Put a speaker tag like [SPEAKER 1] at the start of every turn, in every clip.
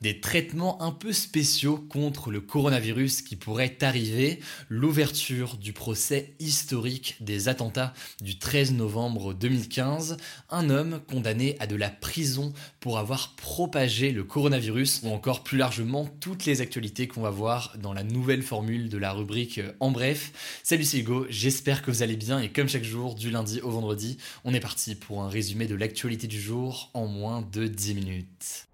[SPEAKER 1] Des traitements un peu spéciaux contre le coronavirus qui pourraient arriver, l'ouverture du procès historique des attentats du 13 novembre 2015, un homme condamné à de la prison pour avoir propagé le coronavirus, ou encore plus largement toutes les actualités qu'on va voir dans la nouvelle formule de la rubrique En bref. Salut c'est Hugo, j'espère que vous allez bien et comme chaque jour, du lundi au vendredi, on est parti pour un résumé de l'actualité du jour en moins de 10 minutes.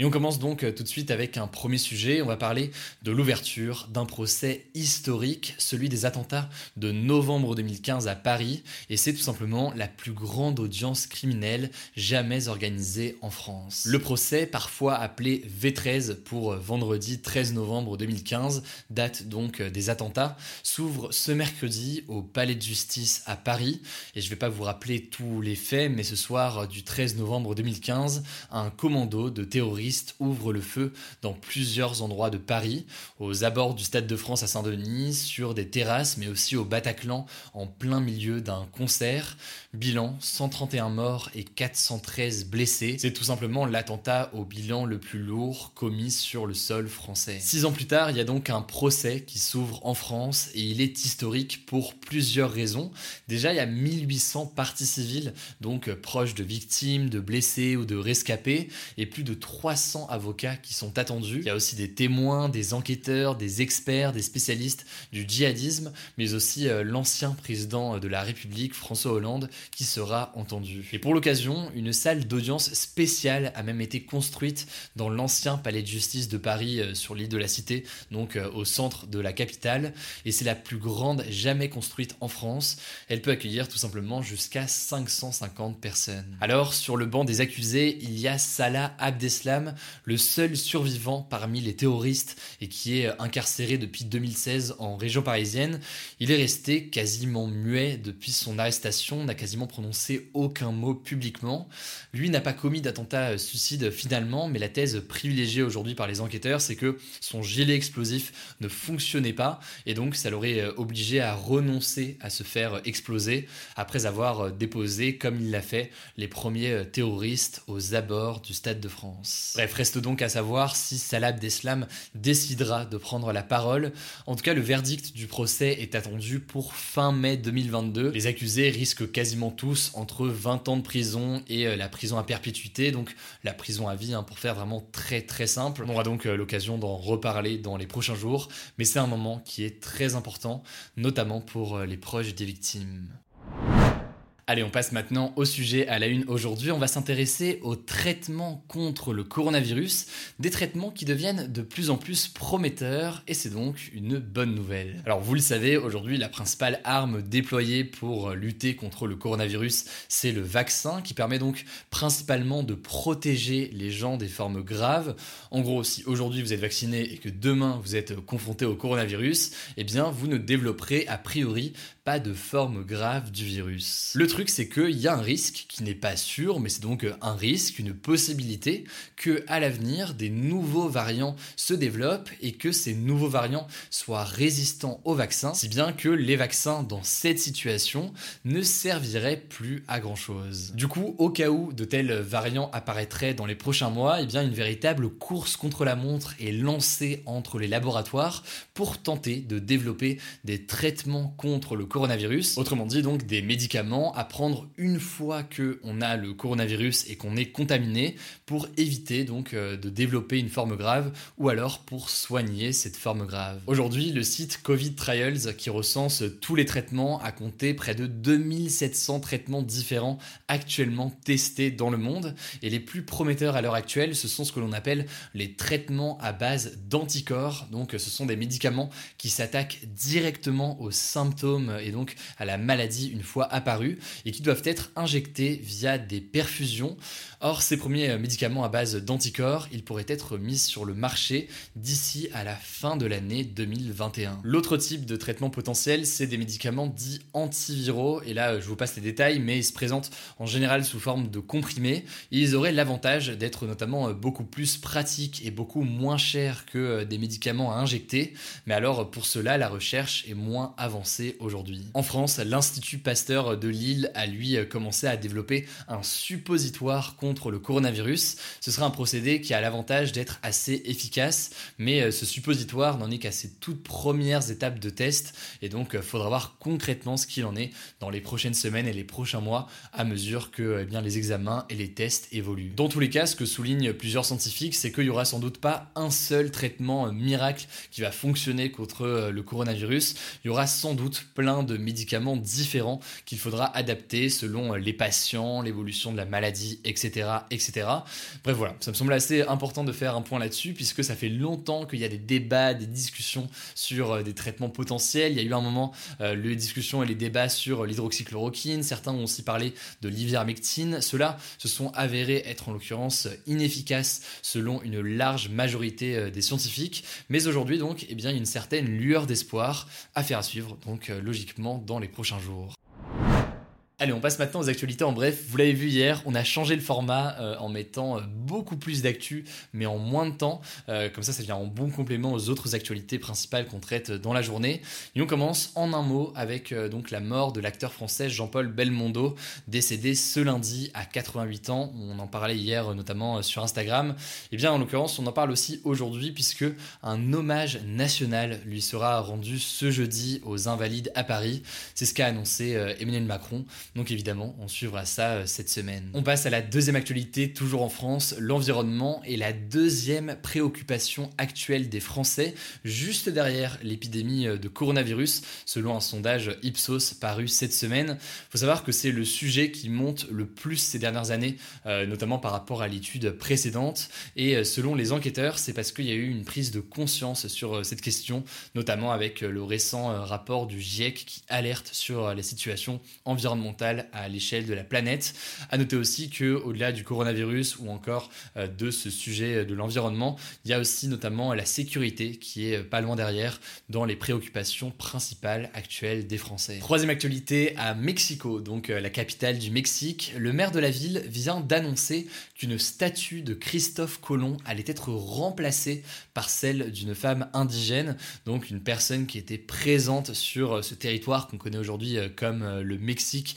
[SPEAKER 1] Et on commence donc euh, tout de suite avec un premier sujet. On va parler de l'ouverture d'un procès historique, celui des attentats de novembre 2015 à Paris. Et c'est tout simplement la plus grande audience criminelle jamais organisée en France. Le procès, parfois appelé V13 pour vendredi 13 novembre 2015, date donc euh, des attentats, s'ouvre ce mercredi au Palais de justice à Paris. Et je ne vais pas vous rappeler tous les faits, mais ce soir euh, du 13 novembre 2015, un commando de terroristes ouvre le feu dans plusieurs endroits de Paris, aux abords du Stade de France à Saint-Denis, sur des terrasses, mais aussi au Bataclan, en plein milieu d'un concert. Bilan 131 morts et 413 blessés. C'est tout simplement l'attentat au bilan le plus lourd commis sur le sol français. Six ans plus tard, il y a donc un procès qui s'ouvre en France et il est historique pour plusieurs raisons. Déjà, il y a 1800 parties civiles, donc proches de victimes, de blessés ou de rescapés, et plus de 300 300 avocats qui sont attendus. Il y a aussi des témoins, des enquêteurs, des experts, des spécialistes du djihadisme, mais aussi euh, l'ancien président de la République, François Hollande, qui sera entendu. Et pour l'occasion, une salle d'audience spéciale a même été construite dans l'ancien palais de justice de Paris euh, sur l'île de la Cité, donc euh, au centre de la capitale, et c'est la plus grande jamais construite en France. Elle peut accueillir tout simplement jusqu'à 550 personnes. Alors, sur le banc des accusés, il y a Salah Abdeslam, le seul survivant parmi les terroristes et qui est incarcéré depuis 2016 en région parisienne. Il est resté quasiment muet depuis son arrestation, n'a quasiment prononcé aucun mot publiquement. Lui n'a pas commis d'attentat suicide finalement, mais la thèse privilégiée aujourd'hui par les enquêteurs, c'est que son gilet explosif ne fonctionnait pas et donc ça l'aurait obligé à renoncer à se faire exploser après avoir déposé, comme il l'a fait, les premiers terroristes aux abords du Stade de France. Bref, reste donc à savoir si Salah Abdeslam décidera de prendre la parole. En tout cas, le verdict du procès est attendu pour fin mai 2022. Les accusés risquent quasiment tous entre 20 ans de prison et euh, la prison à perpétuité, donc la prison à vie hein, pour faire vraiment très très simple. On aura donc euh, l'occasion d'en reparler dans les prochains jours, mais c'est un moment qui est très important, notamment pour euh, les proches des victimes. Allez, on passe maintenant au sujet à la une aujourd'hui. On va s'intéresser aux traitements contre le coronavirus, des traitements qui deviennent de plus en plus prometteurs et c'est donc une bonne nouvelle. Alors vous le savez, aujourd'hui la principale arme déployée pour lutter contre le coronavirus, c'est le vaccin qui permet donc principalement de protéger les gens des formes graves. En gros, si aujourd'hui vous êtes vacciné et que demain vous êtes confronté au coronavirus, eh bien vous ne développerez a priori pas de forme grave du virus. Le truc, c'est qu'il y a un risque qui n'est pas sûr, mais c'est donc un risque, une possibilité que à l'avenir des nouveaux variants se développent et que ces nouveaux variants soient résistants aux vaccins, si bien que les vaccins dans cette situation ne serviraient plus à grand chose. Du coup, au cas où de tels variants apparaîtraient dans les prochains mois, eh bien une véritable course contre la montre est lancée entre les laboratoires pour tenter de développer des traitements contre le coronavirus. Autrement dit, donc des médicaments à prendre une fois que on a le coronavirus et qu'on est contaminé pour éviter donc euh, de développer une forme grave ou alors pour soigner cette forme grave. Aujourd'hui, le site Covid Trials qui recense tous les traitements a compté près de 2700 traitements différents actuellement testés dans le monde et les plus prometteurs à l'heure actuelle, ce sont ce que l'on appelle les traitements à base d'anticorps. Donc ce sont des médicaments qui s'attaquent directement aux symptômes et donc à la maladie une fois apparue et qui doivent être injectés via des perfusions. Or, ces premiers médicaments à base d'anticorps, ils pourraient être mis sur le marché d'ici à la fin de l'année 2021. L'autre type de traitement potentiel, c'est des médicaments dits antiviraux. Et là, je vous passe les détails, mais ils se présentent en général sous forme de comprimés. ils auraient l'avantage d'être notamment beaucoup plus pratiques et beaucoup moins chers que des médicaments à injecter. Mais alors, pour cela, la recherche est moins avancée aujourd'hui. En France, l'Institut Pasteur de Lille a lui commencé à développer un suppositoire contre le coronavirus. Ce sera un procédé qui a l'avantage d'être assez efficace, mais euh, ce suppositoire n'en est qu'à ses toutes premières étapes de test, et donc euh, faudra voir concrètement ce qu'il en est dans les prochaines semaines et les prochains mois à mesure que eh bien, les examens et les tests évoluent. Dans tous les cas, ce que soulignent plusieurs scientifiques, c'est qu'il n'y aura sans doute pas un seul traitement euh, miracle qui va fonctionner contre le coronavirus. Il y aura sans doute plein de médicaments différents qu'il faudra adapter selon les patients, l'évolution de la maladie, etc., etc. Bref, voilà, ça me semble assez important de faire un point là-dessus, puisque ça fait longtemps qu'il y a des débats, des discussions sur euh, des traitements potentiels. Il y a eu un moment euh, les discussions et les débats sur l'hydroxychloroquine. Certains ont aussi parlé de l'ivermectine. Ceux-là se sont avérés être en l'occurrence inefficaces selon une large majorité euh, des scientifiques. Mais aujourd'hui, donc, eh bien, il y a une certaine lueur d'espoir à faire suivre, donc logiquement dans les prochains jours. Allez, on passe maintenant aux actualités en bref. Vous l'avez vu hier, on a changé le format euh, en mettant euh, beaucoup plus d'actu, mais en moins de temps. Euh, comme ça, ça vient en bon complément aux autres actualités principales qu'on traite dans la journée. Et on commence en un mot avec donc la mort de l'acteur français Jean-Paul Belmondo, décédé ce lundi à 88 ans. On en parlait hier notamment sur Instagram. Et eh bien, en l'occurrence, on en parle aussi aujourd'hui puisque un hommage national lui sera rendu ce jeudi aux Invalides à Paris. C'est ce qu'a annoncé Emmanuel Macron. Donc évidemment, on suivra ça euh, cette semaine. On passe à la deuxième actualité, toujours en France. L'environnement est la deuxième préoccupation actuelle des Français, juste derrière l'épidémie euh, de coronavirus, selon un sondage Ipsos paru cette semaine. Il faut savoir que c'est le sujet qui monte le plus ces dernières années, euh, notamment par rapport à l'étude précédente. Et selon les enquêteurs, c'est parce qu'il y a eu une prise de conscience sur cette question, notamment avec le récent rapport du GIEC qui alerte sur la situation à l'échelle de la planète. À noter aussi que au-delà du coronavirus ou encore euh, de ce sujet de l'environnement, il y a aussi notamment la sécurité qui est pas loin derrière dans les préoccupations principales actuelles des Français. Troisième actualité à Mexico, donc euh, la capitale du Mexique, le maire de la ville vient d'annoncer qu'une statue de Christophe Colomb allait être remplacée par celle d'une femme indigène, donc une personne qui était présente sur euh, ce territoire qu'on connaît aujourd'hui comme le Mexique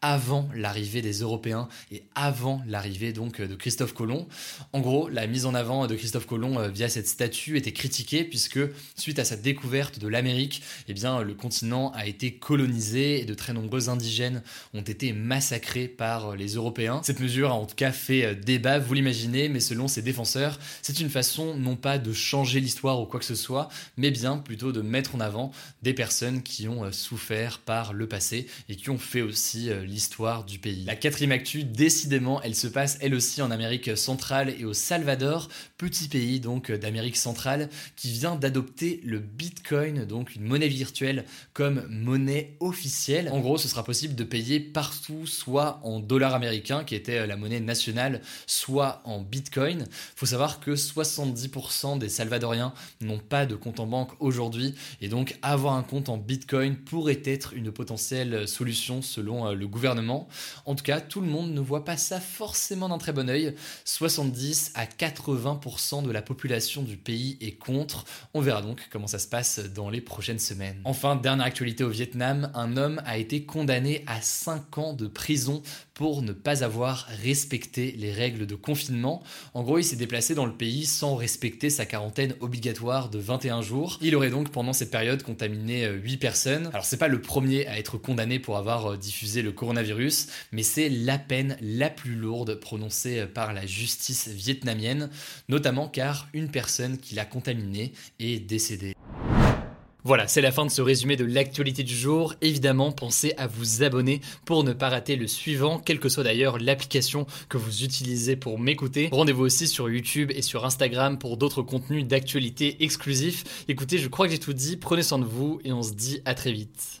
[SPEAKER 1] avant l'arrivée des Européens et avant l'arrivée donc de Christophe Colomb. En gros, la mise en avant de Christophe Colomb euh, via cette statue était critiquée puisque suite à sa découverte de l'Amérique, eh bien le continent a été colonisé et de très nombreux indigènes ont été massacrés par les Européens. Cette mesure a en tout cas fait euh, débat, vous l'imaginez, mais selon ses défenseurs, c'est une façon non pas de changer l'histoire ou quoi que ce soit, mais bien plutôt de mettre en avant des personnes qui ont euh, souffert par le passé et qui ont fait aussi euh, l'histoire du pays. La quatrième actu, décidément, elle se passe elle aussi en Amérique centrale et au Salvador, petit pays donc d'Amérique centrale qui vient d'adopter le Bitcoin, donc une monnaie virtuelle comme monnaie officielle. En gros, ce sera possible de payer partout, soit en dollars américains, qui était la monnaie nationale, soit en Bitcoin. Faut savoir que 70% des Salvadoriens n'ont pas de compte en banque aujourd'hui, et donc avoir un compte en Bitcoin pourrait être une potentielle solution selon euh, le gouvernement. En tout cas, tout le monde ne voit pas ça forcément d'un très bon oeil. 70 à 80% de la population du pays est contre. On verra donc comment ça se passe dans les prochaines semaines. Enfin, dernière actualité au Vietnam, un homme a été condamné à 5 ans de prison pour ne pas avoir respecté les règles de confinement. En gros, il s'est déplacé dans le pays sans respecter sa quarantaine obligatoire de 21 jours. Il aurait donc pendant cette période contaminé 8 personnes. Alors c'est pas le premier à être condamné pour avoir diffusé le coronavirus, mais c'est la peine la plus lourde prononcée par la justice vietnamienne, notamment car une personne qui l'a contaminé est décédée. Voilà, c'est la fin de ce résumé de l'actualité du jour. Évidemment, pensez à vous abonner pour ne pas rater le suivant, quelle que soit d'ailleurs l'application que vous utilisez pour m'écouter. Rendez-vous aussi sur YouTube et sur Instagram pour d'autres contenus d'actualité exclusifs. Écoutez, je crois que j'ai tout dit, prenez soin de vous et on se dit à très vite.